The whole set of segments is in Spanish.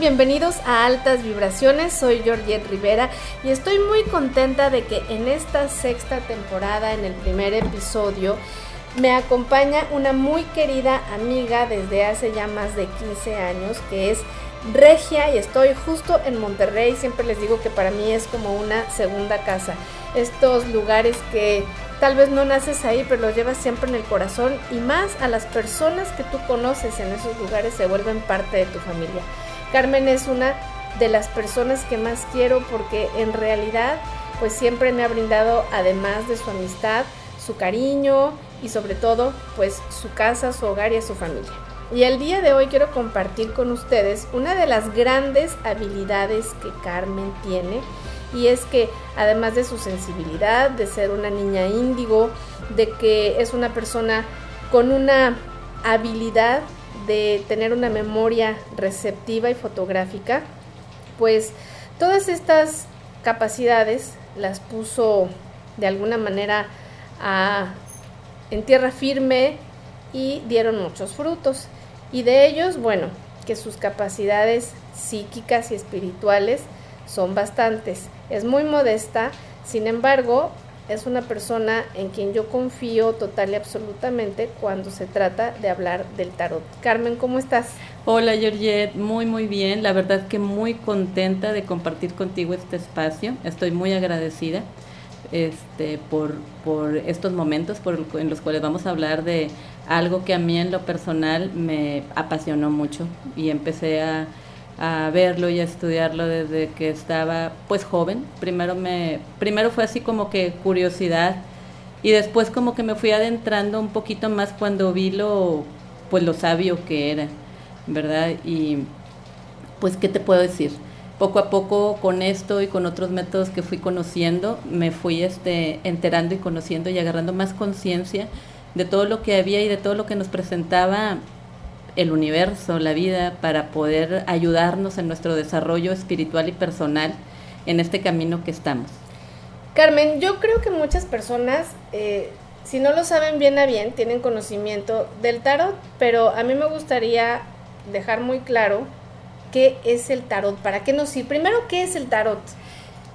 Bienvenidos a Altas Vibraciones, soy Georgette Rivera y estoy muy contenta de que en esta sexta temporada, en el primer episodio, me acompaña una muy querida amiga desde hace ya más de 15 años, que es Regia y estoy justo en Monterrey, siempre les digo que para mí es como una segunda casa, estos lugares que tal vez no naces ahí, pero los llevas siempre en el corazón y más a las personas que tú conoces en esos lugares se vuelven parte de tu familia. Carmen es una de las personas que más quiero porque en realidad pues siempre me ha brindado además de su amistad, su cariño y sobre todo pues su casa, su hogar y a su familia. Y el día de hoy quiero compartir con ustedes una de las grandes habilidades que Carmen tiene y es que además de su sensibilidad, de ser una niña índigo, de que es una persona con una habilidad de tener una memoria receptiva y fotográfica, pues todas estas capacidades las puso de alguna manera en tierra firme y dieron muchos frutos. Y de ellos, bueno, que sus capacidades psíquicas y espirituales son bastantes. Es muy modesta, sin embargo, es una persona en quien yo confío total y absolutamente cuando se trata de hablar del tarot. Carmen, ¿cómo estás? Hola Georgette, muy muy bien, la verdad que muy contenta de compartir contigo este espacio, estoy muy agradecida este, por, por estos momentos por, en los cuales vamos a hablar de algo que a mí en lo personal me apasionó mucho y empecé a a verlo y a estudiarlo desde que estaba pues joven. Primero me primero fue así como que curiosidad y después como que me fui adentrando un poquito más cuando vi lo pues lo sabio que era, ¿verdad? Y pues qué te puedo decir? Poco a poco con esto y con otros métodos que fui conociendo, me fui este enterando y conociendo y agarrando más conciencia de todo lo que había y de todo lo que nos presentaba el universo, la vida, para poder ayudarnos en nuestro desarrollo espiritual y personal en este camino que estamos. Carmen, yo creo que muchas personas, eh, si no lo saben bien a bien, tienen conocimiento del tarot, pero a mí me gustaría dejar muy claro qué es el tarot, para qué nos sirve. Primero, ¿qué es el tarot?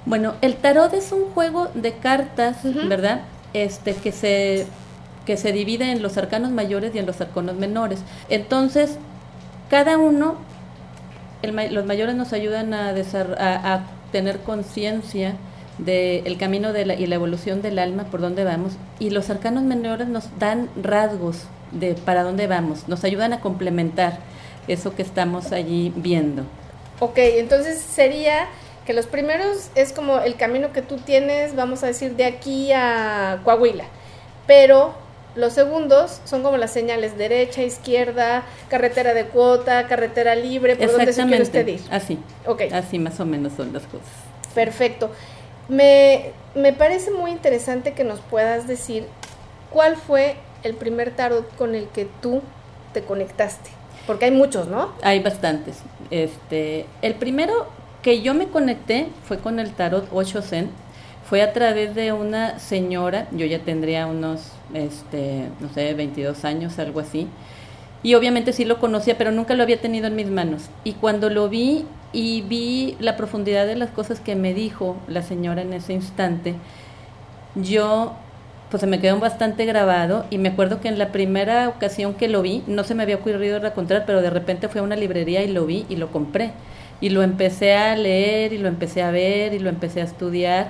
Bueno, el tarot es un juego de cartas, ¿verdad? Este que se que se divide en los arcanos mayores y en los arcanos menores. Entonces, cada uno, los mayores nos ayudan a, a, tener conciencia del camino de la, y la evolución del alma, por dónde vamos, y los arcanos menores nos dan rasgos de para dónde vamos, nos ayudan a complementar eso que estamos allí viendo. Ok, entonces sería que los primeros es como el camino que tú tienes, vamos a decir, de aquí a Coahuila, pero los segundos son como las señales derecha, izquierda, carretera de cuota, carretera libre, por dónde se quiere usted ir. Así. Okay. Así más o menos son las cosas. Perfecto. Me, me parece muy interesante que nos puedas decir cuál fue el primer tarot con el que tú te conectaste. Porque hay muchos, ¿no? Hay bastantes. Este, el primero que yo me conecté fue con el tarot 8 Zen fue a través de una señora, yo ya tendría unos, este, no sé, 22 años, algo así, y obviamente sí lo conocía, pero nunca lo había tenido en mis manos. Y cuando lo vi y vi la profundidad de las cosas que me dijo la señora en ese instante, yo pues se me quedó bastante grabado y me acuerdo que en la primera ocasión que lo vi, no se me había ocurrido encontrar, pero de repente fui a una librería y lo vi y lo compré. Y lo empecé a leer y lo empecé a ver y lo empecé a estudiar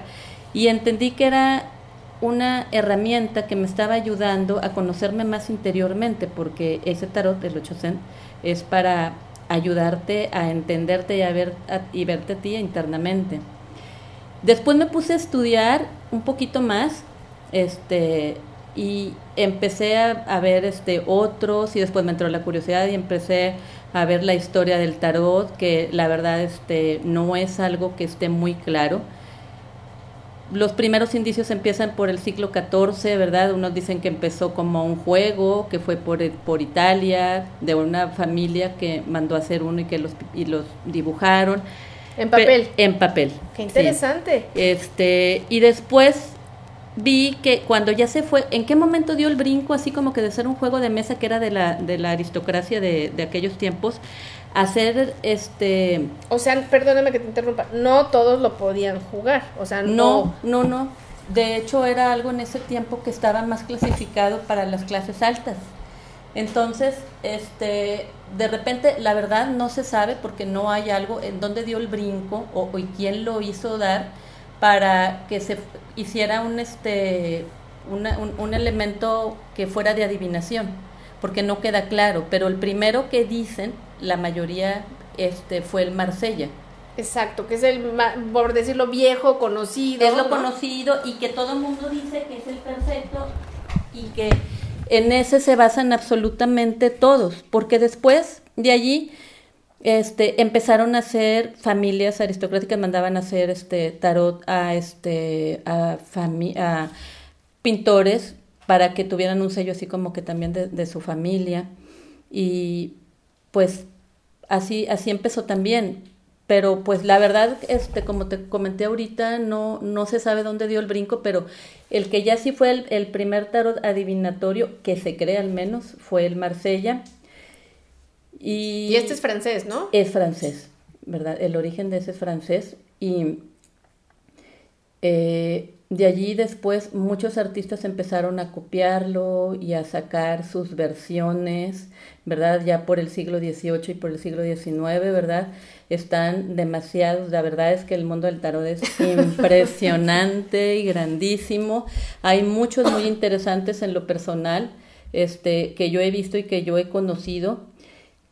y entendí que era una herramienta que me estaba ayudando a conocerme más interiormente, porque ese tarot, el 8 es para ayudarte a entenderte y a, ver, y verte a ti internamente. Después me puse a estudiar un poquito más, este, y empecé a, a, ver este otros y después me entró la curiosidad y empecé a ver la historia del tarot que la verdad este no es algo que esté muy claro los primeros indicios empiezan por el siglo XIV, ¿verdad? Unos dicen que empezó como un juego, que fue por, por Italia, de una familia que mandó a hacer uno y que los, y los dibujaron. En papel. en papel. Qué interesante. Este, y después vi que cuando ya se fue, ¿en qué momento dio el brinco así como que de ser un juego de mesa que era de la, de la aristocracia de, de aquellos tiempos, hacer este... O sea, perdóname que te interrumpa, no todos lo podían jugar, o sea, no... No, no, De hecho, era algo en ese tiempo que estaba más clasificado para las clases altas. Entonces, este, de repente, la verdad no se sabe porque no hay algo en dónde dio el brinco o, y quién lo hizo dar para que se hiciera un, este, un, elemento que fuera de adivinación, porque no queda claro. Pero el primero que dicen, la mayoría, este, fue el Marsella. Exacto, que es el, por decirlo, viejo, conocido. Es lo conocido y que todo el mundo dice que es el perfecto y que en ese se basan absolutamente todos, porque después de allí este, empezaron a hacer familias aristocráticas, mandaban a hacer este tarot a este a, a pintores para que tuvieran un sello así como que también de, de su familia y pues así así empezó también pero pues la verdad, este, como te comenté ahorita, no, no se sabe dónde dio el brinco, pero el que ya sí fue el, el primer tarot adivinatorio, que se cree al menos, fue el Marsella. Y, y, este es francés, ¿no? Es francés, ¿verdad? El origen de ese es francés. Y eh, de allí después muchos artistas empezaron a copiarlo y a sacar sus versiones, ¿verdad? Ya por el siglo XVIII y por el siglo XIX, ¿verdad? Están demasiados, la verdad es que el mundo del tarot es impresionante y grandísimo. Hay muchos muy interesantes en lo personal, este, que yo he visto y que yo he conocido.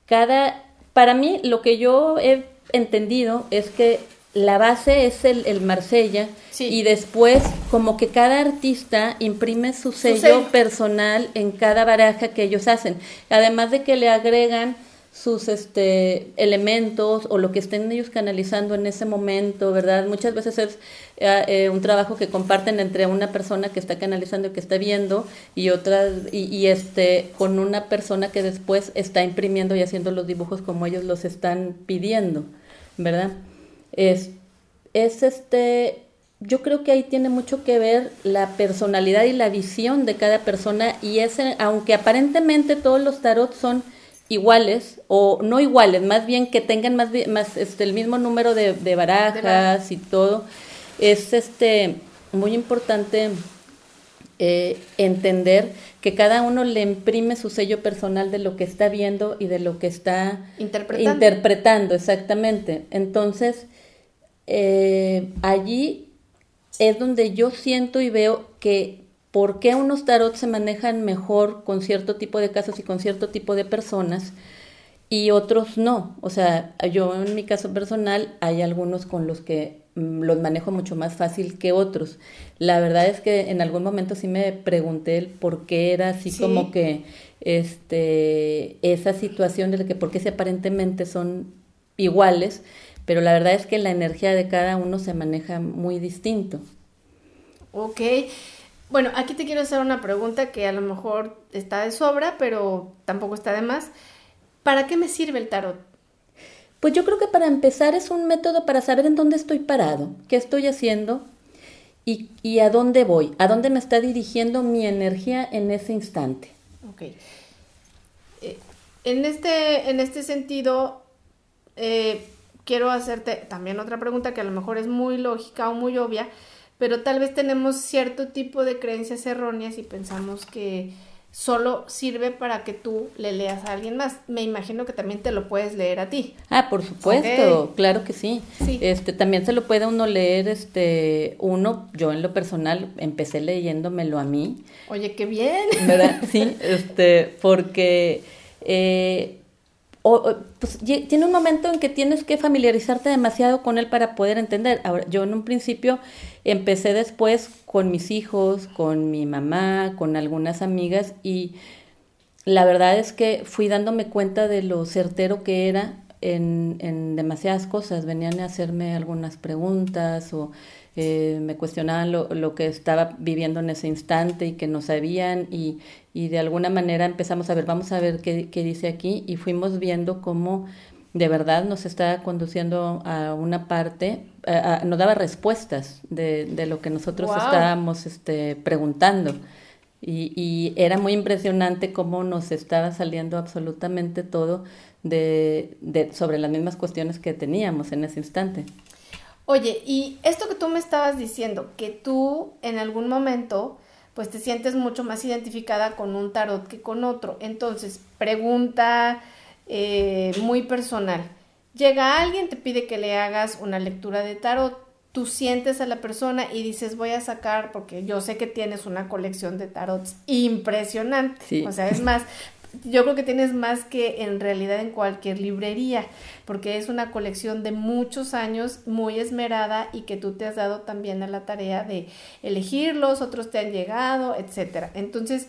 Cada, para mí, lo que yo he entendido es que la base es el, el Marsella y después como que cada artista imprime su sello, personal en cada baraja que ellos hacen. Además de que le agregan sus este elementos o lo que estén ellos canalizando en ese momento, ¿verdad? Muchas veces es eh, eh, un trabajo que comparten entre una persona que está canalizando y que está viendo y otra y, y, este con una persona que después está imprimiendo y haciendo los dibujos como ellos los están pidiendo, ¿verdad? Es, es este, yo creo que ahí tiene mucho que ver la personalidad y la visión de cada persona y ese, aunque aparentemente todos los tarot son iguales o no iguales, más bien que tengan más, más este, el mismo número de, de barajas y todo, es este muy importante eh, entender que cada uno le imprime su sello personal de lo que está viendo y de lo que está interpretando, interpretando exactamente. Entonces, eh, allí es donde yo siento y veo que por qué unos tarot se manejan mejor con cierto tipo de casos y con cierto tipo de personas y otros no. O sea, yo en mi caso personal hay algunos con los que mm, los manejo mucho más fácil que otros. La verdad es que en algún momento sí me pregunté el por qué era así como que este esa situación de que por qué se aparentemente son iguales pero la verdad es que la energía de cada uno se maneja muy distinto. Ok. Bueno, aquí te quiero hacer una pregunta que a lo mejor está de sobra, pero tampoco está de más. ¿Para qué me sirve el tarot? Pues yo creo que para empezar es un método para saber en dónde estoy parado, qué estoy haciendo y, y a dónde voy, a dónde me está dirigiendo mi energía en ese instante. Ok. Eh, en, este, en este sentido, eh, quiero hacerte también otra pregunta que a lo mejor es muy lógica o muy obvia, pero tal vez tenemos cierto tipo de creencias erróneas y pensamos que solo sirve para que tú le leas a alguien más. Me imagino que también te lo puedes leer a ti. Ah, por supuesto, claro que sí. sí. Este también se lo puede uno leer este uno, yo en lo personal empecé leyéndomelo a mí. Oye, qué bien. ¿Verdad? Sí, este porque eh, o, pues, tiene un momento en que tienes que familiarizarte demasiado con él para poder entender. Ahora, yo en un principio empecé después con mis hijos, con mi mamá, con algunas amigas y la verdad es que fui dándome cuenta de lo certero que era en, en demasiadas cosas. Venían a hacerme algunas preguntas o eh, me cuestionaban lo, lo, que estaba viviendo en ese instante y que no sabían y, y de alguna manera empezamos a ver, vamos a ver qué, qué dice aquí y fuimos viendo cómo de verdad nos está conduciendo a una parte, nos daba respuestas de, de, lo que nosotros estábamos este, preguntando. Y, y era muy impresionante cómo nos estaba saliendo absolutamente todo de, de, sobre las mismas cuestiones que teníamos en ese instante. Oye, y esto que tú me estabas diciendo, que tú en algún momento pues te sientes mucho más identificada con un tarot que con otro. Entonces, pregunta eh, muy personal. Llega alguien, te pide que le hagas una lectura de tarot, tú sientes a la persona y dices voy a sacar, porque yo sé que tienes una colección de tarots impresionante. O sea, es más, yo creo que tienes más que en realidad en cualquier librería, porque es una colección de muchos años muy esmerada y que tú te has dado también a la tarea de elegirlos, otros te han llegado, etcétera. Entonces,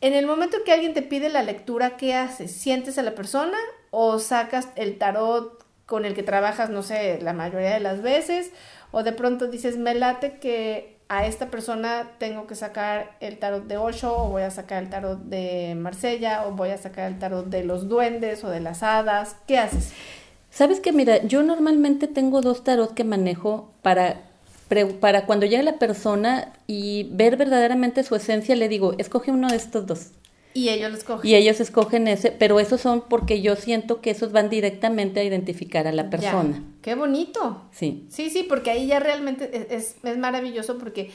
en el momento que alguien te pide la lectura, ¿qué haces? ¿Sientes a la persona o sacas el tarot con el que trabajas, no sé, la mayoría de las veces? O de pronto dices, me late que a esta persona tengo que sacar el tarot de Osho o voy a sacar el tarot de Marsella o voy a sacar el tarot de los duendes o de las hadas. ¿Qué haces? Sabes que mira, yo normalmente tengo dos tarot que manejo para para cuando llega la persona y ver verdaderamente su esencia, le digo, escoge uno de estos dos. Y ellos lo escogen. Y ellos escogen ese, pero esos son porque yo siento que esos van directamente a identificar a la persona. Qué bonito. Sí. Sí, sí, porque ahí ya realmente es, es, maravilloso porque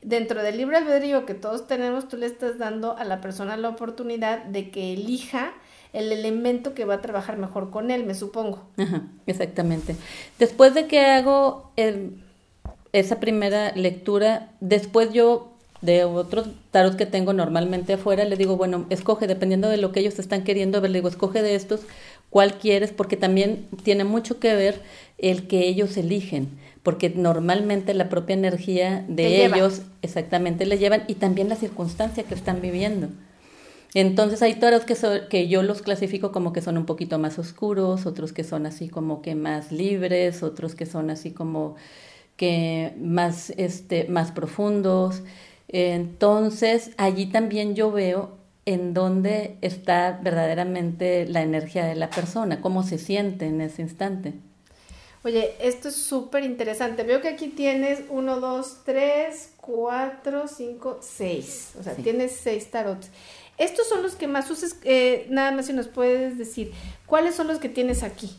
dentro del libre albedrío que todos tenemos, tú le estás dando a la persona la oportunidad de que elija el elemento que va a trabajar mejor con él, me supongo. Ajá, exactamente. Después de que hago esa primera lectura, después yo de otros tarot que tengo normalmente afuera, le digo, bueno, escoge, dependiendo de lo que ellos están queriendo ver, le digo, escoge de estos cuál quieres, porque también tiene mucho que ver el que ellos eligen, porque normalmente la propia energía de ellos exactamente le llevan y también la circunstancia que están viviendo. Entonces hay tarots que, que yo los clasifico como que son un poquito más oscuros, otros que son así como que más libres, otros que son así como que más, este, más profundos. Entonces, allí también yo veo en dónde está verdaderamente la energía de la persona, cómo se siente en ese instante. Oye, esto es súper interesante. Veo que aquí tienes uno, dos, tres, cuatro, cinco, seis. O sea, tienes seis tarots. Estos son los que más usas, eh, nada más si nos puedes decir, ¿cuáles son los que tienes aquí?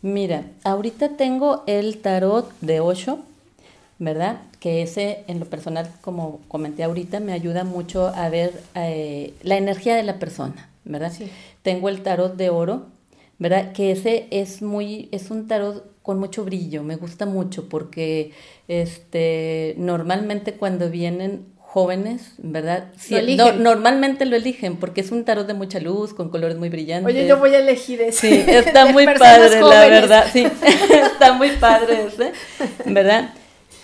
Mira, ahorita tengo el tarot de ocho, ¿verdad? Que ese, en lo personal, como comenté ahorita, me ayuda mucho a ver eh, la energía de la persona, ¿verdad? Sí. Tengo el tarot de oro, ¿verdad? Que ese es muy, es un tarot con mucho brillo, me gusta mucho porque este, normalmente cuando vienen jóvenes, ¿verdad? normalmente lo eligen porque es un tarot de mucha luz, con colores muy brillantes. Oye, yo voy a elegir ese. Sí, está muy padre, la verdad. Sí, está muy padre ese, ¿verdad?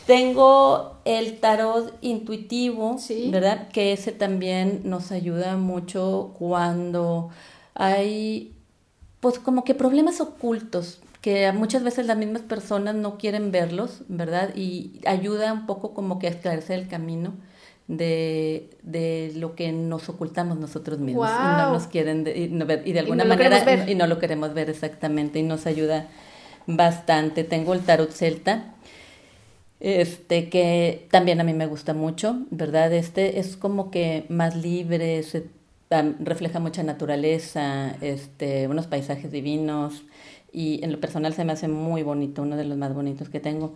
Tengo el tarot intuitivo, ¿verdad? Que ese también nos ayuda mucho cuando hay, pues como que problemas ocultos, que muchas veces las mismas personas no quieren verlos, ¿verdad? Y ayuda un poco como que a esclarecer el camino de, de lo que nos ocultamos nosotros mismos y no nos quieren y, de alguna manera y no lo queremos ver exactamente y nos ayuda bastante. Tengo el tarot celta este que también a mí me gusta mucho, ¿verdad? Este es como que más libre, se, refleja mucha naturaleza, este, unos paisajes divinos y en lo personal se me hace muy bonito, uno de los más bonitos que tengo.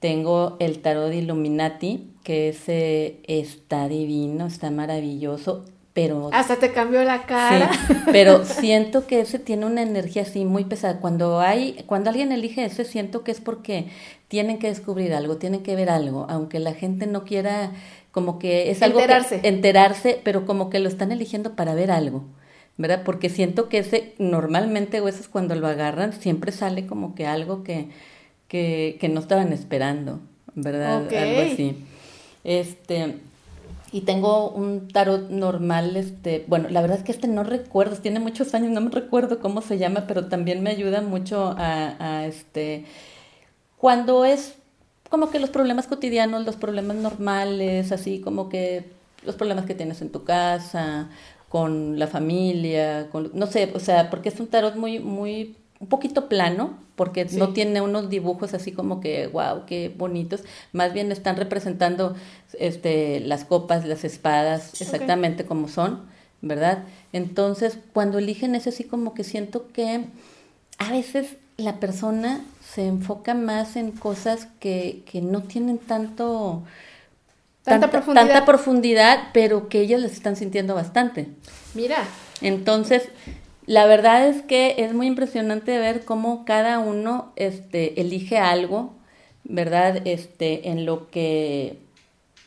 Tengo el tarot de Illuminati, que ese está divino, está maravilloso pero... Hasta te cambió la cara. Sí, pero siento que ese tiene una energía así muy pesada. Cuando hay, cuando alguien elige ese, siento que es porque tienen que descubrir algo, tienen que ver algo, aunque la gente no quiera, como que es algo enterarse. enterarse, pero como que lo están eligiendo para ver algo, ¿verdad? Porque siento que ese normalmente o eso es cuando lo agarran, siempre sale como que algo que, que, que no estaban esperando, ¿verdad? Algo así. Este, y tengo un tarot normal, este, bueno, la verdad es que este no recuerdo, tiene muchos años, no me recuerdo cómo se llama, pero también me ayuda mucho a, a este, cuando es como que los problemas cotidianos, los problemas normales, así como que los problemas que tienes en tu casa, con la familia, con, no sé, o sea, porque es un tarot muy, muy un poquito plano, porque no tiene unos dibujos así como que, wow, qué bonitos. Más bien están representando este, las copas, las espadas, exactamente como son, ¿verdad? Entonces, cuando eligen ese así como que siento que a veces la persona se enfoca más en cosas que, que no tienen tanto... Tanta, profundidad. tanta profundidad, pero que ellos les están sintiendo bastante. Mira. Entonces, la verdad es que es muy impresionante ver cómo cada uno este, elige algo, ¿verdad? Este, en lo que,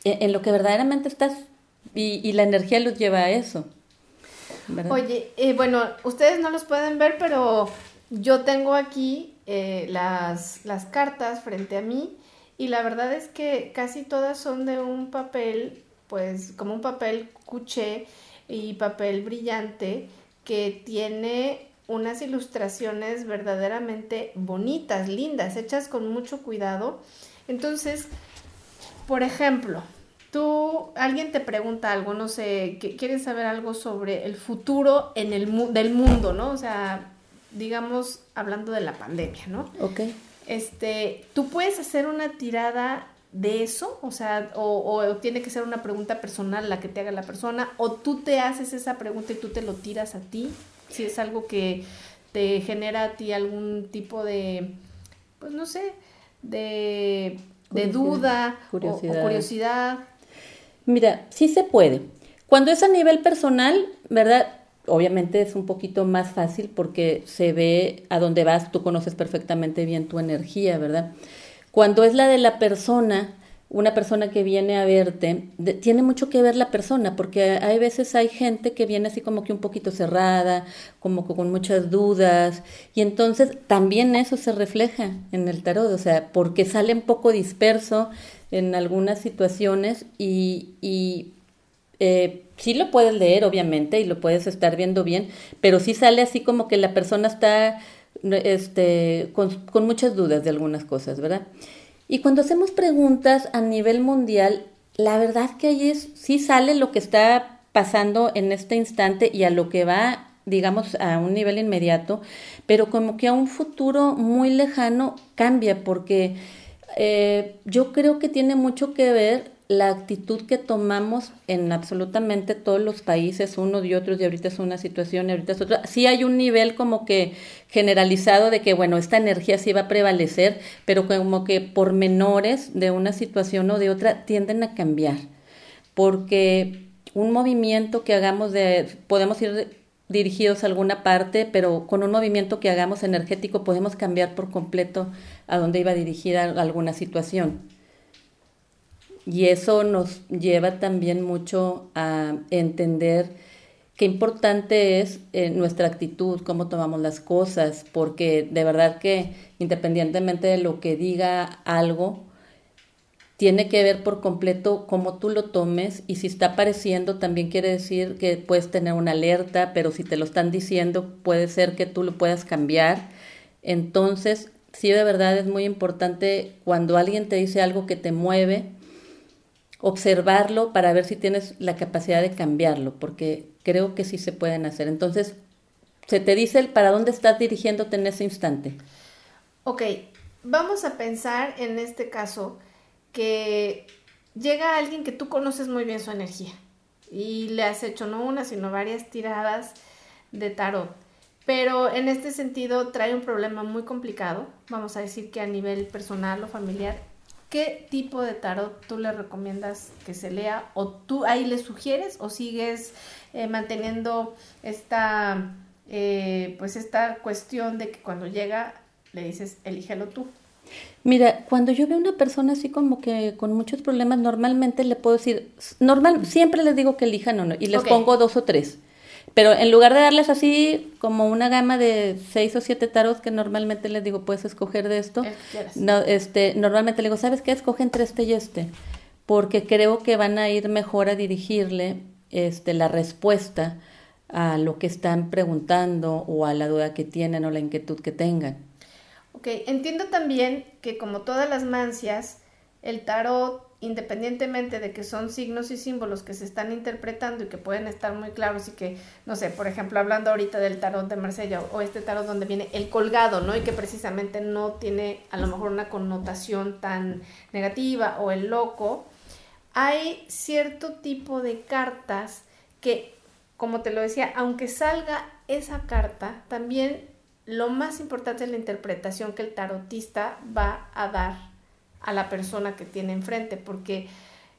en lo que verdaderamente estás y, y la energía los lleva a eso. Oye, eh, bueno, ustedes no los pueden ver, pero yo tengo aquí eh, las, las cartas frente a mí y la verdad es que casi todas son de un papel, pues como un papel cuché y papel brillante que tiene unas ilustraciones verdaderamente bonitas, lindas, hechas con mucho cuidado. Entonces, por ejemplo, tú, alguien te pregunta algo, no sé, que quieres saber algo sobre el futuro en el del mundo, ¿no? O sea, digamos, hablando de la pandemia, ¿no? Ok. Este, tú puedes hacer una tirada de eso, o sea, o, tiene que ser una pregunta personal la que te haga la persona, o tú te haces esa pregunta y tú te lo tiras a ti, si es algo que te genera a ti algún tipo de, pues no sé, de, de duda curiosidad. O, curiosidad. Mira, sí se puede. Cuando es a nivel personal, ¿verdad? Obviamente es un poquito más fácil porque se ve a dónde vas, tú conoces perfectamente bien tu energía, ¿verdad? Cuando es la de la persona, una persona que viene a verte, tiene mucho que ver la persona, porque hay veces hay gente que viene así como que un poquito cerrada, como que con muchas dudas, y entonces también eso se refleja en el tarot, o sea, porque sale un poco disperso en algunas situaciones y, y eh, sí lo puedes leer, obviamente, y lo puedes estar viendo bien, pero sí sale así como que la persona está este, con, muchas dudas de algunas cosas, ¿verdad? Y cuando hacemos preguntas a nivel mundial, la verdad que ahí es, sí sale lo que está pasando en este instante y a lo que va, digamos, a un nivel inmediato, pero como que a un futuro muy lejano cambia, porque eh, yo creo que tiene mucho que ver la actitud que tomamos en absolutamente todos los países, unos y otros, y ahorita es una situación y ahorita es otra. Sí hay un nivel como que generalizado de que, bueno, esta energía sí va a prevalecer, pero como que por menores de una situación o de otra tienden a cambiar, porque un movimiento que hagamos de, podemos ir dirigidos a alguna parte, pero con un movimiento que hagamos energético podemos cambiar por completo a dónde iba dirigida alguna situación. Y eso nos lleva también mucho a entender qué importante es eh, nuestra actitud, cómo tomamos las cosas, porque de verdad que independientemente de lo que diga algo, tiene que ver por completo cómo tú lo tomes y si está apareciendo también quiere decir que puedes tener una alerta, pero si te lo están diciendo puede ser que tú lo puedas cambiar. Entonces, sí de verdad es muy importante cuando alguien te dice algo que te mueve, observarlo para ver si tienes la capacidad de cambiarlo, porque creo que sí se pueden hacer. Entonces, se te dice el para dónde estás dirigiéndote en ese instante. Ok, vamos a pensar en este caso que llega alguien que tú conoces muy bien su energía y le has hecho no una, sino varias tiradas de tarot. Pero en este sentido trae un problema muy complicado, vamos a decir que a nivel personal o familiar, ¿qué tipo de tarot tú le recomiendas que se lea? ¿O tú ahí le sugieres o sigues eh, manteniendo esta, eh, pues esta cuestión de que cuando llega le dices, elígelo tú? Mira, cuando yo veo una persona así como que con muchos problemas, normalmente le puedo decir, normal, siempre les digo que elijan uno y les pongo dos o tres. Pero en lugar de darles así como una gama de seis o siete tarots que normalmente les digo, puedes escoger de esto, no, este, normalmente les digo, ¿sabes qué? Escoge entre este y este, porque creo que van a ir mejor a dirigirle este, la respuesta a lo que están preguntando o a la duda que tienen o la inquietud que tengan. Ok, entiendo también que como todas las mancias, el tarot independientemente de que son signos y símbolos que se están interpretando y que pueden estar muy claros y que, no sé, por ejemplo, hablando ahorita del tarot de Marsella o este tarot donde viene el colgado, ¿no? Y que precisamente no tiene a lo mejor una connotación tan negativa o el loco, hay cierto tipo de cartas que, como te lo decía, aunque salga esa carta, también lo más importante es la interpretación que el tarotista va a dar a la persona que tiene enfrente, porque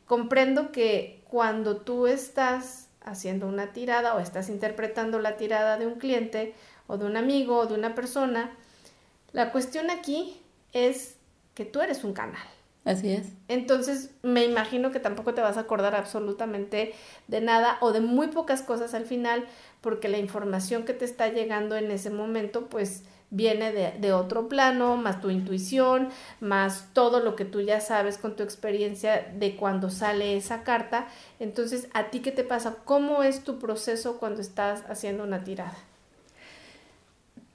comprendo que cuando tú estás haciendo una tirada o estás interpretando la tirada de un cliente o de un amigo o de una persona, la cuestión aquí es que tú eres un canal. Así es. Entonces, me imagino que tampoco te vas a acordar absolutamente de nada o de muy pocas cosas al final, porque la información que te está llegando en ese momento, pues viene de, otro plano, más tu intuición, más todo lo que tú ya sabes con tu experiencia de cuando sale esa carta. Entonces, ¿a ti qué te pasa? ¿Cómo es tu proceso cuando estás haciendo una tirada?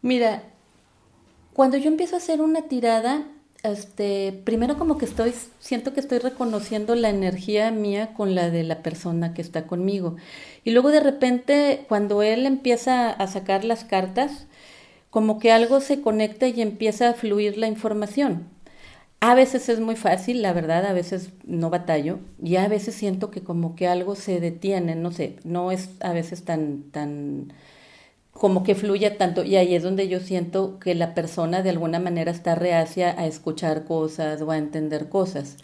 Mira, cuando yo empiezo a hacer una tirada, este, primero como que estoy, siento que estoy reconociendo la energía mía con la de la persona que está conmigo. Y luego de repente, cuando él empieza a sacar las cartas, como que algo se conecta y empieza a fluir la información. A veces es muy fácil, la verdad, a veces no batallo y a veces siento que como que algo se detiene, no sé, no es a veces tan, tan, como que fluya tanto y ahí es donde yo siento que la persona de alguna manera está reacia a escuchar cosas o a entender cosas,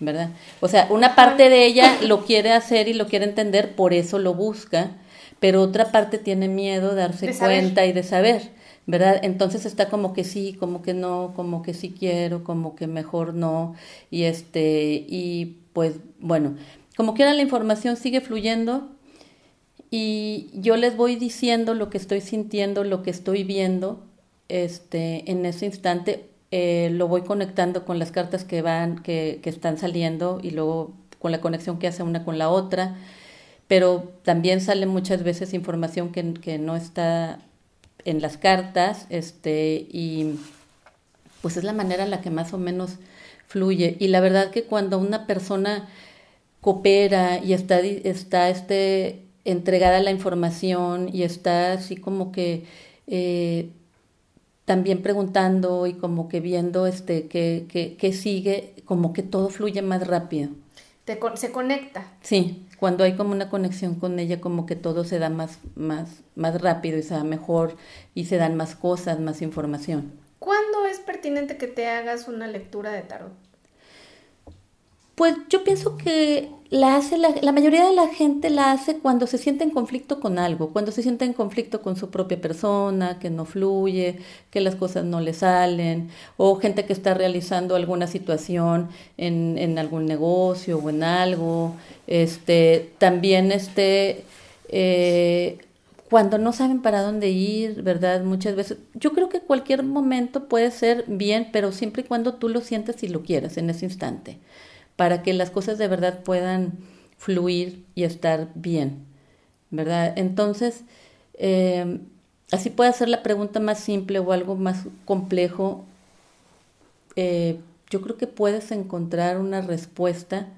¿verdad? O sea, una parte de ella lo quiere hacer y lo quiere entender, por eso lo busca, pero otra parte tiene miedo de darse cuenta y de saber. ¿Verdad? Entonces está como que sí, como que no, como que sí quiero, como que mejor no, y este, y pues bueno, como quiera la información sigue fluyendo y yo les voy diciendo lo que estoy sintiendo, lo que estoy viendo, este, en ese instante eh, lo voy conectando con las cartas que van, que, que están saliendo y luego con la conexión que hace una con la otra, pero también sale muchas veces información que, que no está en las cartas, este, y pues es la manera en la que más o menos fluye. Y la verdad que cuando una persona coopera y está, está este, entregada a la información y está así como que eh, también preguntando y como que viendo este qué, qué, sigue, como que todo fluye más rápido. se conecta. Sí, cuando hay como una conexión con ella, como que todo se da más, más, más rápido y se da mejor y se dan más cosas, más información. ¿Cuándo es pertinente que te hagas una lectura de tarot? Pues yo pienso que la hace la, mayoría de la gente la hace cuando se siente en conflicto con algo, cuando se siente en conflicto con su propia persona, que no fluye, que las cosas no le salen, o gente que está realizando alguna situación en, en algún negocio o en algo. Este, también este, eh, cuando no saben para dónde ir, ¿verdad? Muchas veces, yo creo que cualquier momento puede ser bien, pero siempre y cuando tú lo sientes y lo quieras en ese instante para que las cosas de verdad puedan fluir y estar bien, ¿verdad? Entonces, eh, así puede ser la pregunta más simple o algo más complejo. Eh, yo creo que puedes encontrar una respuesta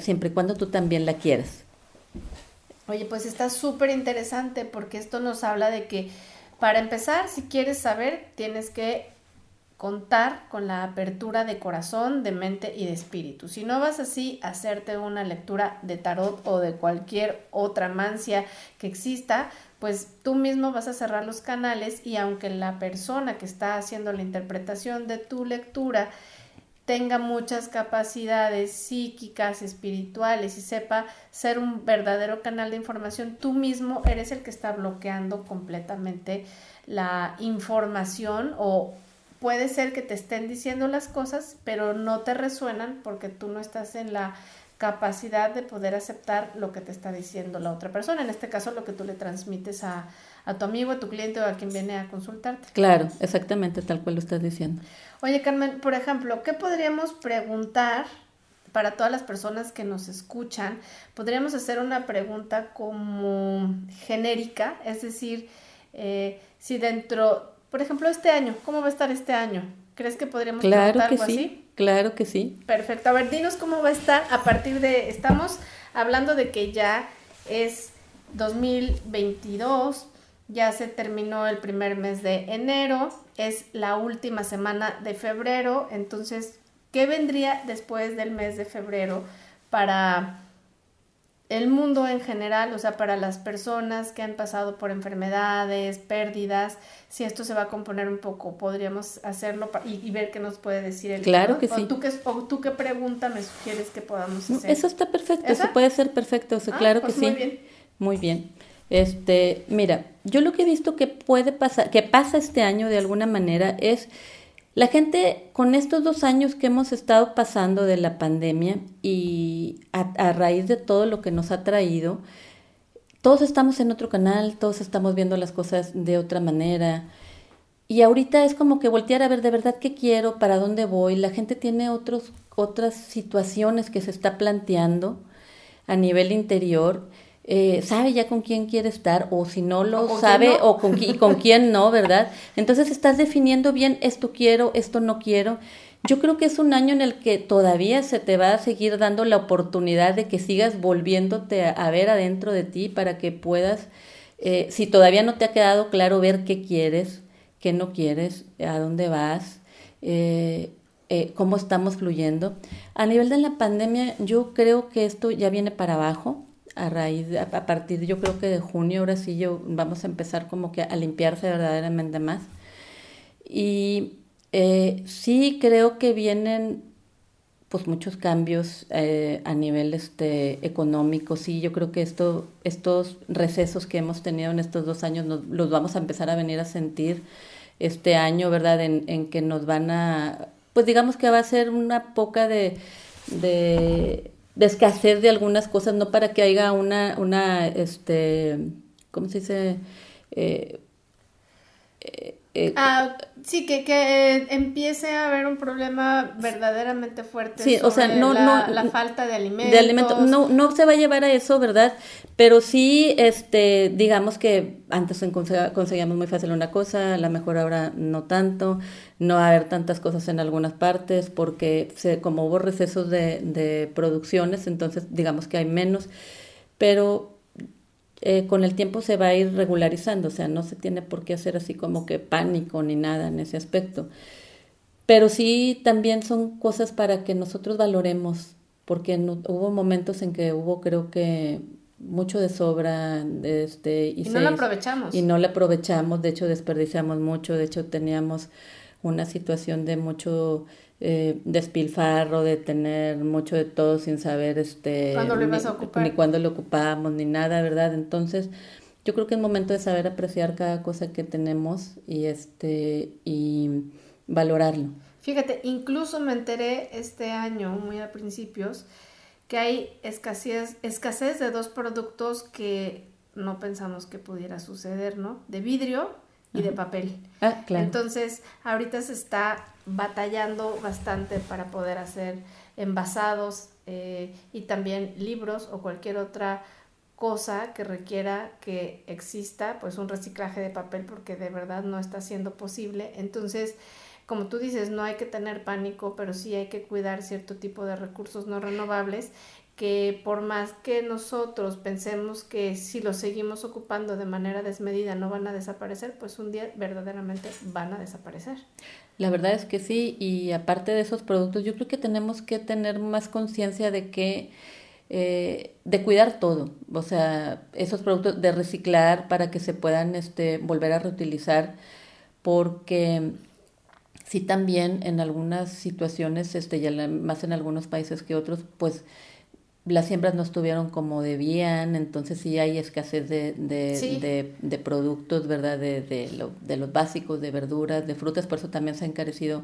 siempre y cuando tú también la quieras. Oye, pues está súper interesante porque esto nos habla de que para empezar, si quieres saber, tienes que contar con la apertura de corazón, de mente y de espíritu. Si no vas así a hacerte una lectura de tarot o de cualquier otra mancia que exista, pues tú mismo vas a cerrar los canales y aunque la persona que está haciendo la interpretación de tu lectura tenga muchas capacidades psíquicas, espirituales y sepa ser un verdadero canal de información, tú mismo eres el que está bloqueando completamente la información o puede ser que te estén diciendo las cosas, pero no te resuenan porque tú no estás en la capacidad de poder aceptar lo que te está diciendo la otra persona, en este caso lo que tú le transmites a, a tu amigo, a tu cliente o a quien viene a consultarte. Claro, exactamente tal cual lo estás diciendo. Oye, Carmen, por ejemplo, ¿qué podríamos preguntar para todas las personas que nos escuchan? Podríamos hacer una pregunta como genérica, es decir, eh, si dentro por ejemplo, este año, ¿cómo va a estar este año? ¿Crees que podríamos claro que algo sí, así? Claro que sí. Perfecto. A ver, dinos cómo va a estar a partir de. Estamos hablando de que ya es 2022, ya se terminó el primer mes de enero, es la última semana de febrero, entonces, ¿qué vendría después del mes de febrero para el mundo en general, o sea, para las personas que han pasado por enfermedades, pérdidas, si esto se va a componer un poco, podríamos hacerlo y, ver qué nos puede decir el Claro que sí. Tú qué, o tú qué pregunta me sugieres que podamos hacer. Eso está perfecto, eso puede ser perfecto, ah, claro que pues sí. Muy bien. Muy bien. Este, mira, yo lo que he visto que puede pasar, que pasa este año de alguna manera es la gente con estos dos años que hemos estado pasando de la pandemia y a, raíz de todo lo que nos ha traído, todos estamos en otro canal, todos estamos viendo las cosas de otra manera. Y ahorita es como que voltear a ver de verdad qué quiero, para dónde voy. La gente tiene otros, otras situaciones que se está planteando a nivel interior eh, sabe ya con quién quiere estar o si no lo sabe o con, y con quién no, ¿verdad? Entonces estás definiendo bien esto quiero, esto no quiero. Yo creo que es un año en el que todavía se te va a seguir dando la oportunidad de que sigas volviéndote a, ver adentro de ti para que puedas, eh, si todavía no te ha quedado claro, ver qué quieres, qué no quieres, a dónde vas. Eh, cómo estamos fluyendo. A nivel de la pandemia, yo creo que esto ya viene para abajo a raíz, a partir yo creo que de junio, ahora sí yo vamos a empezar como que a limpiarse verdaderamente más. Y eh, sí creo que vienen pues muchos cambios eh, a nivel este, económico. Sí, yo creo que esto, estos recesos que hemos tenido en estos dos años los vamos a empezar a venir a sentir este año, ¿verdad? En, en que nos van a, pues digamos que va a ser una poca de de de algunas cosas, no para que haya una, una este, ¿cómo se dice? Eh, eh, eh, ah, sí, que, que empiece a haber un problema verdaderamente fuerte sí, o sea, no, la, no, la falta de alimentos. De alimentos. No, no se va a llevar a eso, ¿verdad? Pero sí, este, digamos que antes conseguíamos muy fácil una cosa, a lo mejor ahora no tanto, no va a haber tantas cosas en algunas partes, porque se, como hubo recesos de, de producciones, entonces digamos que hay menos, pero eh, con el tiempo se va a ir regularizando, o sea, no se tiene por qué hacer así como que pánico ni nada en ese aspecto. Pero sí también son cosas para que nosotros valoremos, porque hubo momentos en que hubo creo que mucho de sobra este y, no lo aprovechamos y no lo aprovechamos de hecho desperdiciamos mucho de hecho teníamos una situación de mucho eh, despilfarro, de tener mucho de todo sin saber este, ni, cuándo lo ocupábamos, ni nada, ¿verdad? Entonces, yo creo que es momento de saber apreciar cada cosa que tenemos y, este, y valorarlo. Fíjate, incluso me enteré este año, muy a principios, que hay escasez, escasez de dos productos que no pensamos que pudiera suceder, ¿no? De vidrio y de papel. Ah, claro. Entonces, ahorita se está batallando bastante para poder hacer envasados eh, y también libros o cualquier otra cosa que requiera que exista pues un reciclaje de papel porque de verdad no está siendo posible. Entonces, como tú dices, no hay que tener pánico, pero sí hay que cuidar cierto tipo de recursos no renovables que por más que nosotros pensemos que si los seguimos ocupando de manera desmedida no van a desaparecer, pues un día verdaderamente van a desaparecer. La verdad es que sí, y aparte de esos productos, yo creo que tenemos que tener más conciencia de que eh, de cuidar todo, o sea, esos productos de reciclar para que se puedan este, volver a reutilizar, porque sí también en algunas situaciones, este, ya más en algunos países que otros, pues las siembras no estuvieron como debían, entonces sí hay escasez de, de, de, productos, ¿verdad? De, de, lo, de los básicos, de verduras, de frutas, por eso también se ha encarecido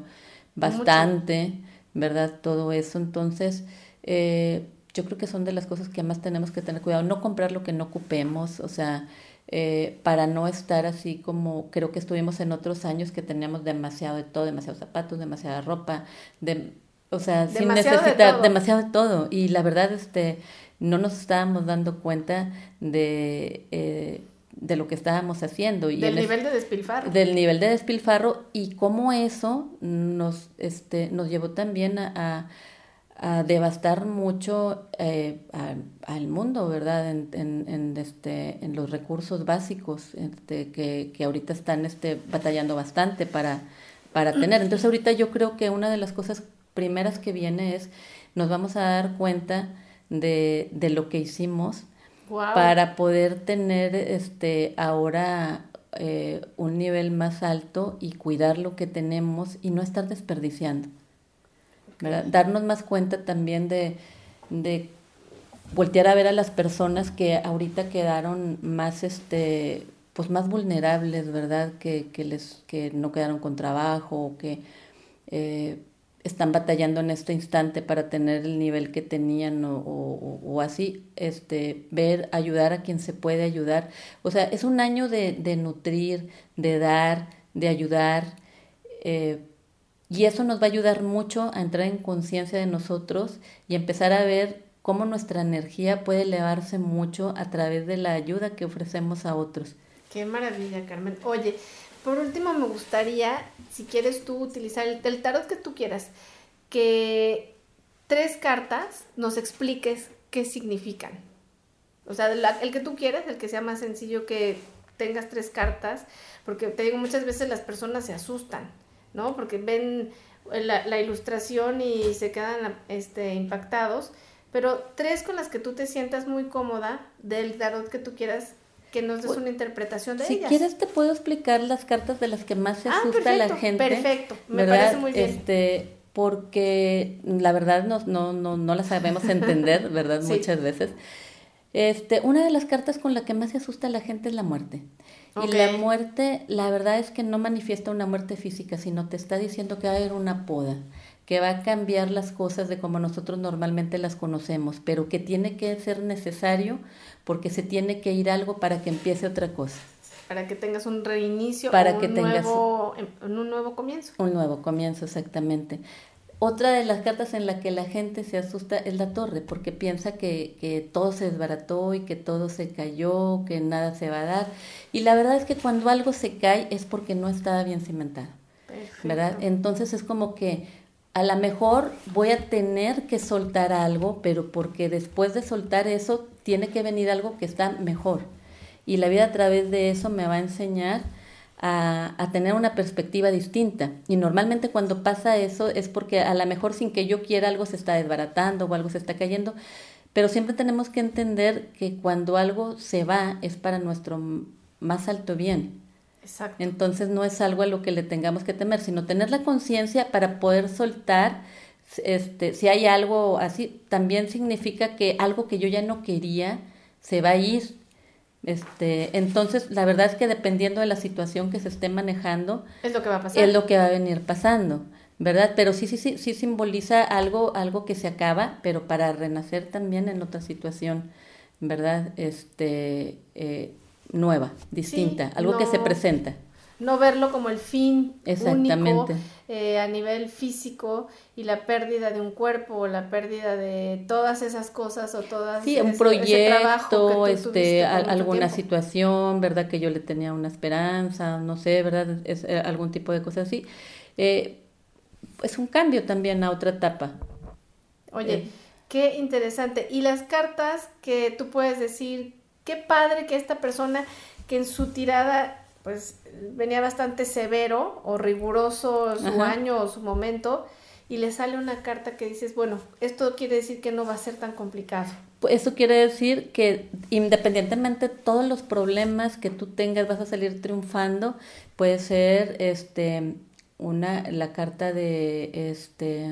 bastante, ¿verdad? Todo eso, entonces eh, yo creo que son de las cosas que más tenemos que tener cuidado, no comprar lo que no ocupemos, o sea, eh, para no estar así como creo que estuvimos en otros años que teníamos demasiado de todo, demasiados zapatos, demasiada ropa, de o sea, sin necesitar demasiado de todo. Y la verdad, este, no nos estábamos dando cuenta de, eh, de lo que estábamos haciendo. Y del nivel de despilfarro. Del nivel de despilfarro y cómo eso nos, este, nos llevó también a, a, devastar mucho eh, al mundo, ¿verdad? En, en, este, en los recursos básicos este, que, que ahorita están este, batallando bastante para, para tener. Entonces ahorita yo creo que una de las cosas primeras que viene es, nos vamos a dar cuenta de, de lo que hicimos para poder tener este ahora eh, un nivel más alto y cuidar lo que tenemos y no estar desperdiciando. Darnos más cuenta también de, de voltear a ver a las personas que ahorita quedaron más este pues más vulnerables, ¿verdad? Que, que les que no quedaron con trabajo o que eh, están batallando en este instante para tener el nivel que tenían o, o, así, este, ver, ayudar a quien se puede ayudar. O sea, es un año de, de nutrir, de dar, de ayudar, eh, y eso nos va a ayudar mucho a entrar en conciencia de nosotros y empezar a ver cómo nuestra energía puede elevarse mucho a través de la ayuda que ofrecemos a otros. Qué maravilla, Carmen. Oye, por último, me gustaría, si quieres tú utilizar el, tarot que tú quieras, que tres cartas nos expliques qué significan. O sea, el que tú quieras, el que sea más sencillo que tengas tres cartas, porque te digo, muchas veces las personas se asustan, ¿no? Porque ven la, la ilustración y se quedan este, impactados, pero tres con las que tú te sientas muy cómoda del tarot que tú quieras que nos des pues, una interpretación de si ellas. Si quieres te puedo explicar las cartas de las que más se ah, asusta a la gente. Perfecto, me parece muy bien. Este, porque la verdad no, no, no, no la sabemos entender, ¿verdad? Muchas veces. Este, una de las cartas con la que más se asusta a la gente es la muerte. Y la muerte, la verdad es que no manifiesta una muerte física, sino te está diciendo que va a haber una poda, que va a cambiar las cosas de como nosotros normalmente las conocemos, pero que tiene que ser necesario porque se tiene que ir algo para que empiece otra cosa. Para que tengas un reinicio para que tengas nuevo, un nuevo comienzo. Un nuevo comienzo, exactamente. Otra de las cartas en la que la gente se asusta es la torre, porque piensa que, que, todo se desbarató y que todo se cayó, que nada se va a dar. Y la verdad es que cuando algo se cae es porque no estaba bien cimentado. ¿Verdad? Entonces es como que a lo mejor voy a tener que soltar algo, pero porque después de soltar eso tiene que venir algo que está mejor. Y la vida a través de eso me va a enseñar a, a, tener una perspectiva distinta. Y normalmente cuando pasa eso es porque a lo mejor sin que yo quiera algo se está desbaratando o algo se está cayendo, pero siempre tenemos que entender que cuando algo se va es para nuestro más alto bien. Exacto. Entonces no es algo a lo que le tengamos que temer, sino tener la conciencia para poder soltar, este, si hay algo así, también significa que algo que yo ya no quería se va a ir. Este, entonces, la verdad es que dependiendo de la situación que se esté manejando, es lo que va a pasar. Es lo que va a venir pasando, ¿verdad? Pero sí, sí, sí, sí simboliza algo, algo que se acaba, pero para renacer también en otra situación, ¿verdad? Este, eh, nueva, distinta, algo que se presenta. No verlo como el fin único eh, a nivel físico y la pérdida de un cuerpo o la pérdida de todas esas cosas o todas sí un proyecto este alguna situación verdad que yo le tenía una esperanza no sé verdad es eh, algún tipo de cosa así. Eh, es un cambio también a otra etapa. Oye eh. qué interesante. Y las cartas que tú puedes decir qué padre que esta persona que en su tirada pues venía bastante severo o riguroso su año o su momento y le sale una carta que dices, bueno, esto quiere decir que no va a ser tan complicado. Pues eso quiere decir que independientemente de todos los problemas que tú tengas vas a salir triunfando, puede ser este una la carta de este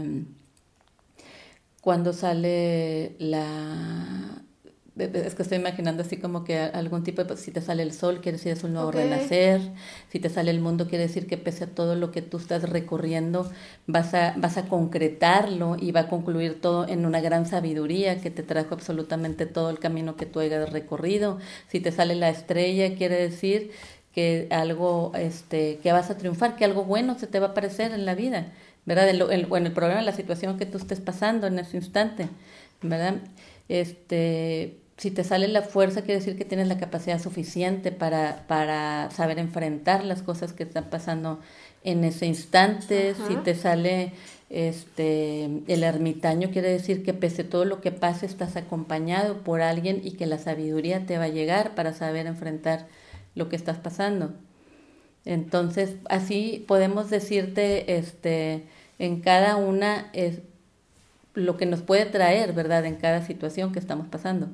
cuando sale la es que estoy imaginando así como que algún tipo de, pues, si te sale el sol, quiere decir es un nuevo renacer, si te sale el mundo, quiere decir que pese a todo lo que tú estás recorriendo, vas a, vas a concretarlo y va a concluir todo en una gran sabiduría que te trajo absolutamente todo el camino que tú hayas recorrido. Si te sale la estrella, quiere decir que algo, este, que vas a triunfar, que algo bueno se te va a aparecer en la vida, ¿verdad? En, el, en el problema, en la situación que tú estés pasando en ese instante, ¿verdad? Este, si te sale la fuerza, quiere decir que tienes la capacidad suficiente para, para saber enfrentar las cosas que están pasando en ese instante. Si te sale este el ermitaño, quiere decir que pese a todo lo que pase, estás acompañado por alguien y que la sabiduría te va a llegar para saber enfrentar lo que estás pasando. Entonces, así podemos decirte este, en cada una es lo que nos puede traer, ¿verdad? En cada situación que estamos pasando.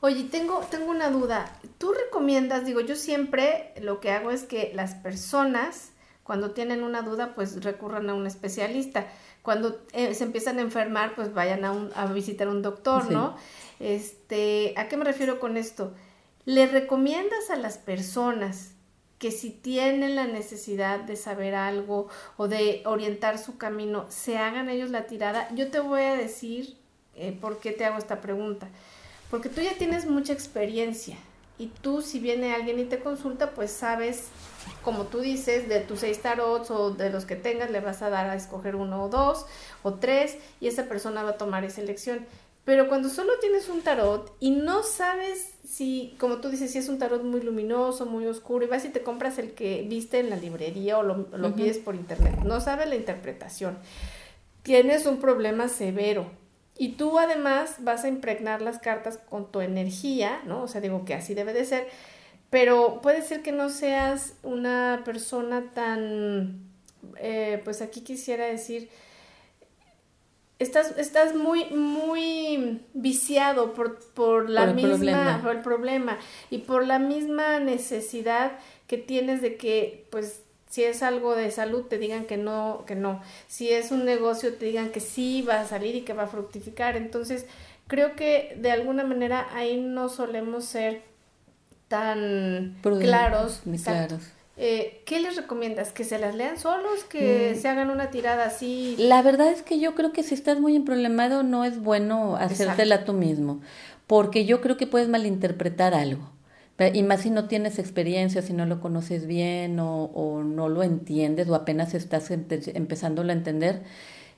Oye, tengo, tengo una duda. ¿Tú recomiendas, digo, yo siempre lo que hago es que las personas, cuando tienen una duda, pues recurran a un especialista. Cuando eh, se empiezan a enfermar, pues vayan a, un, a visitar a un doctor, ¿no? Este, ¿A qué me refiero con esto? ¿Le recomiendas a las personas que si tienen la necesidad de saber algo o de orientar su camino, se hagan ellos la tirada? Yo te voy a decir eh, por qué te hago esta pregunta. Porque tú ya tienes mucha experiencia y tú si viene alguien y te consulta, pues sabes, como tú dices, de tus seis tarots o de los que tengas, le vas a dar a escoger uno o dos o tres y esa persona va a tomar esa elección. Pero cuando solo tienes un tarot y no sabes si, como tú dices, si es un tarot muy luminoso, muy oscuro, y vas y te compras el que viste en la librería o lo, lo pides por internet, no sabes la interpretación, tienes un problema severo y tú además vas a impregnar las cartas con tu energía, ¿no? O sea, digo que así debe de ser, pero puede ser que no seas una persona tan, eh, pues aquí quisiera decir, estás, estás muy, muy viciado por, por la misma, por el problema y por la misma necesidad que tienes de que, pues, si es algo de salud, te digan que no, que no. Si es un negocio, te digan que sí va a salir y que va a fructificar. Entonces, creo que de alguna manera ahí no solemos ser tan claros. claros. Eh, ¿Qué les recomiendas? ¿Que se las lean solos? ¿Que mm. se hagan una tirada así? La verdad es que yo creo que si estás muy emproblemado no es bueno hacértela tú mismo, porque yo creo que puedes malinterpretar algo. Y más si no tienes experiencia, si no lo conoces bien o, no lo entiendes o apenas estás empezándolo a entender,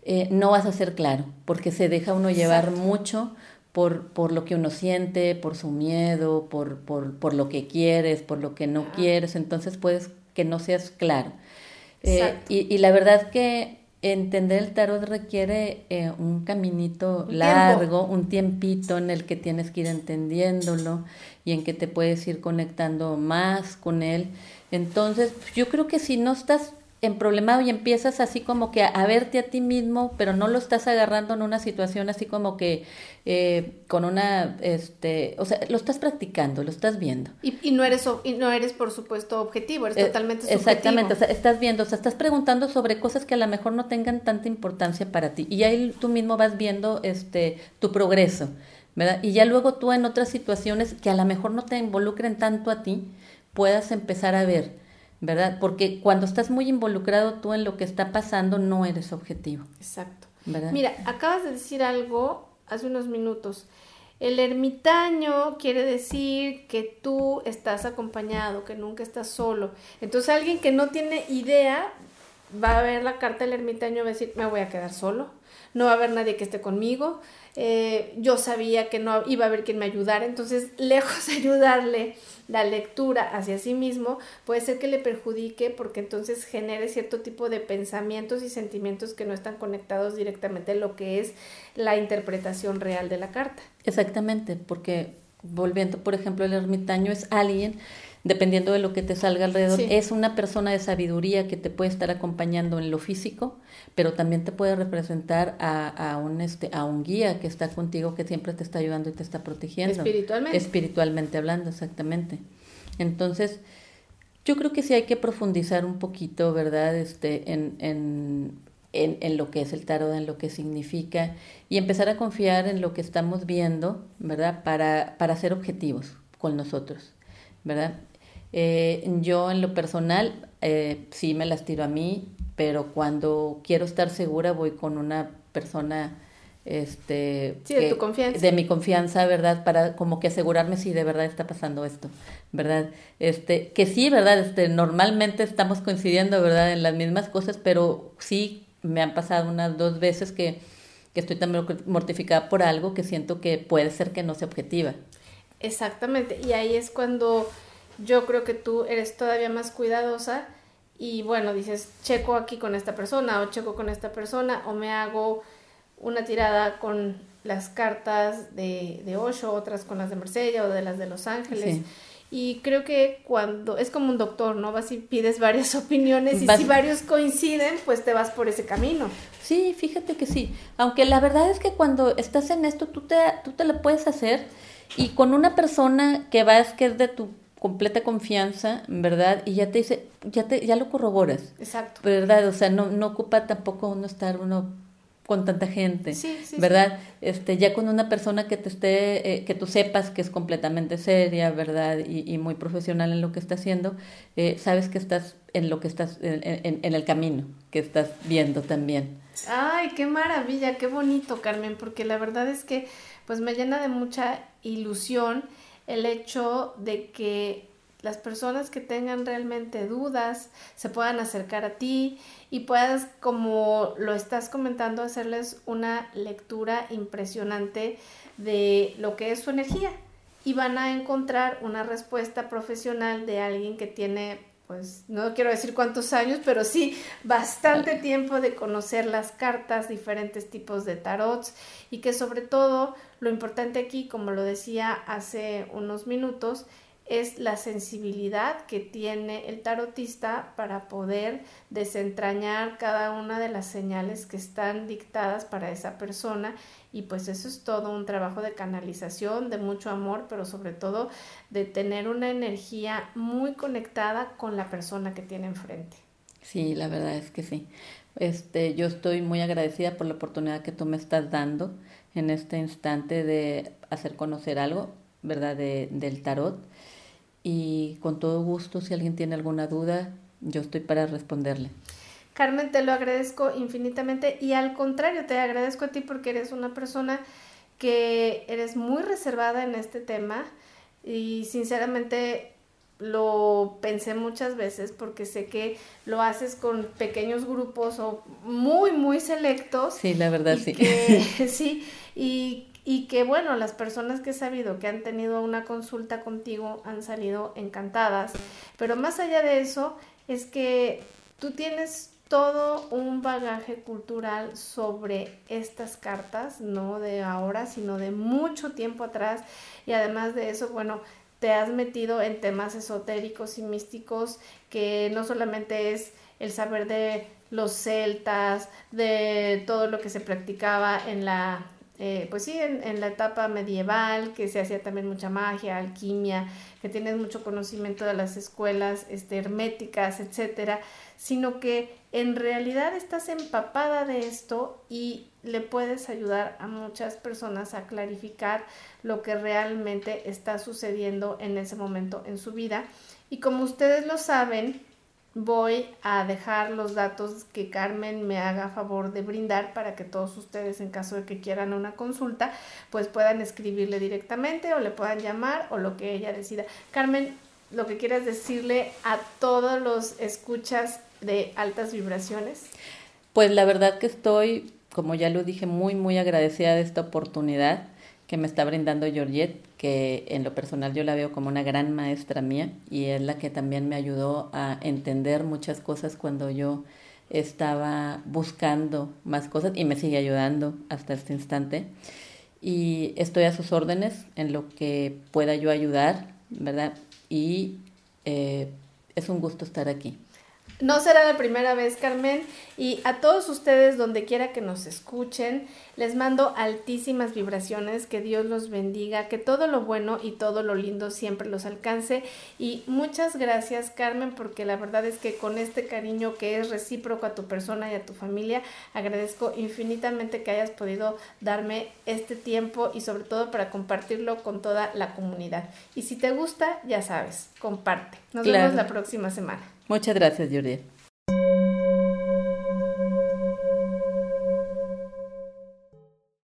eh, no vas a ser claro, porque se deja uno llevar mucho por, por lo que uno siente, por su miedo, por, por, por lo que quieres, por lo que no quieres, entonces puedes que no seas claro. Eh, y, y, la verdad que entender el tarot requiere eh, un caminito largo, un tiempito en el que tienes que ir entendiéndolo y en que te puedes ir conectando más con él. Entonces, yo creo que si no estás en problemado y empiezas así como que a, verte a ti mismo, pero no lo estás agarrando en una situación así como que eh, con una, este, o sea, lo estás practicando, lo estás viendo. Y, y no eres, y no eres por supuesto objetivo, eres eh, totalmente subjetivo. Exactamente, o sea, estás viendo, o sea, estás preguntando sobre cosas que a lo mejor no tengan tanta importancia para ti y ahí tú mismo vas viendo, este, tu progreso, ¿verdad? Y ya luego tú en otras situaciones que a lo mejor no te involucren tanto a ti, puedas empezar a ver ¿verdad? Porque cuando estás muy involucrado tú en lo que está pasando, no eres objetivo. Exacto. Mira, acabas de decir algo hace unos minutos. El ermitaño quiere decir que tú estás acompañado, que nunca estás solo. Entonces alguien que no tiene idea va a ver la carta del ermitaño y va a decir, me voy a quedar solo, no va a haber nadie que esté conmigo, eh, yo sabía que no iba a haber quien me ayudara, entonces lejos de ayudarle la lectura hacia sí mismo, puede ser que le perjudique porque entonces genere cierto tipo de pensamientos y sentimientos que no están conectados directamente a lo que es la interpretación real de la carta. Exactamente, porque volviendo, por ejemplo, el ermitaño es alguien dependiendo de lo que te salga alrededor, es una persona de sabiduría que te puede estar acompañando en lo físico, pero también te puede representar a, a, un, este, a un guía que está contigo, que siempre te está ayudando y te está protegiendo. Espiritualmente. Espiritualmente hablando, exactamente. Entonces, yo creo que sí hay que profundizar un poquito, ¿verdad? Este, en, en, en, en, lo que es el tarot, en lo que significa, y empezar a confiar en lo que estamos viendo, ¿verdad? Para, para ser objetivos con nosotros, ¿verdad? Eh, yo en lo personal eh, sí me las tiro a mí, pero cuando quiero estar segura voy con una persona este de tu confianza. de mi confianza verdad para como que asegurarme si de verdad está pasando esto verdad este que sí verdad este normalmente estamos coincidiendo verdad en las mismas cosas pero sí me han pasado unas dos veces que, que estoy también mortificada por algo que siento que puede ser que no sea objetiva. Exactamente, y ahí es cuando yo creo que tú eres todavía más cuidadosa y bueno, dices, checo aquí con esta persona o checo con esta persona o me hago una tirada con las cartas de, de Osho, otras con las de Marsella o de las de Los Ángeles. Y creo que cuando es como un doctor, ¿no? Vas y pides varias opiniones y si varios coinciden, pues te vas por ese camino. Sí, fíjate que sí. Aunque la verdad es que cuando estás en esto, tú te, tú te lo puedes hacer y con una persona que vas, que es de tu completa confianza, ¿verdad? Y ya te dice, ya te, ya lo corroboras. Exacto. ¿Verdad? O sea, no, no ocupa tampoco uno estar uno con tanta gente, sí, sí, ¿verdad? Este, ya con una persona que te esté, eh, que tú sepas que es completamente seria, ¿verdad? Y, muy profesional en lo que está haciendo, eh, sabes que estás en lo que estás, en, en, el camino que estás viendo también. Ay, qué maravilla, qué bonito, Carmen, porque la verdad es que, pues me llena de mucha ilusión el hecho de que las personas que tengan realmente dudas se puedan acercar a ti y puedas, como lo estás comentando, hacerles una lectura impresionante de lo que es su energía. Y van a encontrar una respuesta profesional de alguien que tiene pues no quiero decir cuántos años, pero sí bastante tiempo de conocer las cartas, diferentes tipos de tarots y que sobre todo lo importante aquí, como lo decía hace unos minutos, es la sensibilidad que tiene el tarotista para poder desentrañar cada una de las señales que están dictadas para esa persona y pues eso es todo un trabajo de canalización, de mucho amor, pero sobre todo de tener una energía muy conectada con la persona que tiene enfrente. Sí, la verdad es que sí. Este, yo estoy muy agradecida por la oportunidad que tú me estás dando en este instante de hacer conocer algo, ¿verdad? De, del tarot y con todo gusto, si alguien tiene alguna duda, yo estoy para responderle. Carmen, te lo agradezco infinitamente y al contrario, te agradezco a ti porque eres una persona que eres muy reservada en este tema y sinceramente lo pensé muchas veces porque sé que lo haces con pequeños grupos o muy, muy selectos. Sí, la verdad sí. sí, y y que bueno, las personas que he sabido que han tenido una consulta contigo han salido encantadas, pero más allá de eso es que tú tienes todo un bagaje cultural sobre estas cartas, no de ahora, sino de mucho tiempo atrás y además de eso, bueno, te has metido en temas esotéricos y místicos que no solamente es el saber de los celtas, de todo lo que se practicaba en la eh, pues sí, en, la etapa medieval, que se hacía también mucha magia, alquimia, que tienes mucho conocimiento de las escuelas este, herméticas, etcétera, sino que en realidad estás empapada de esto y le puedes ayudar a muchas personas a clarificar lo que realmente está sucediendo en ese momento en su vida. Y como ustedes lo saben, voy a dejar los datos que Carmen me haga favor de brindar para que todos ustedes en caso de que quieran una consulta pues puedan escribirle directamente o le puedan llamar o lo que ella decida. Carmen, lo que quieras decirle a todos los escuchas de altas vibraciones. Pues la verdad que estoy, como ya lo dije, muy, muy agradecida de esta oportunidad que me está brindando Georgette, que en lo personal yo la veo como una gran maestra mía y es la que también me ayudó a entender muchas cosas cuando yo estaba buscando más cosas y me sigue ayudando hasta este instante. Y estoy a sus órdenes en lo que pueda yo ayudar, ¿verdad? Y eh, es un gusto estar aquí. No será la primera vez, Carmen, y a todos ustedes, donde quiera que nos escuchen, les mando altísimas vibraciones, que Dios los bendiga, que todo lo bueno y todo lo lindo siempre los alcance. Y muchas gracias, Carmen, porque la verdad es que con este cariño que es recíproco a tu persona y a tu familia, agradezco infinitamente que hayas podido darme este tiempo y sobre todo para compartirlo con toda la comunidad. Y si te gusta, ya sabes, comparte. Nos vemos la próxima semana. Muchas gracias, Jordi.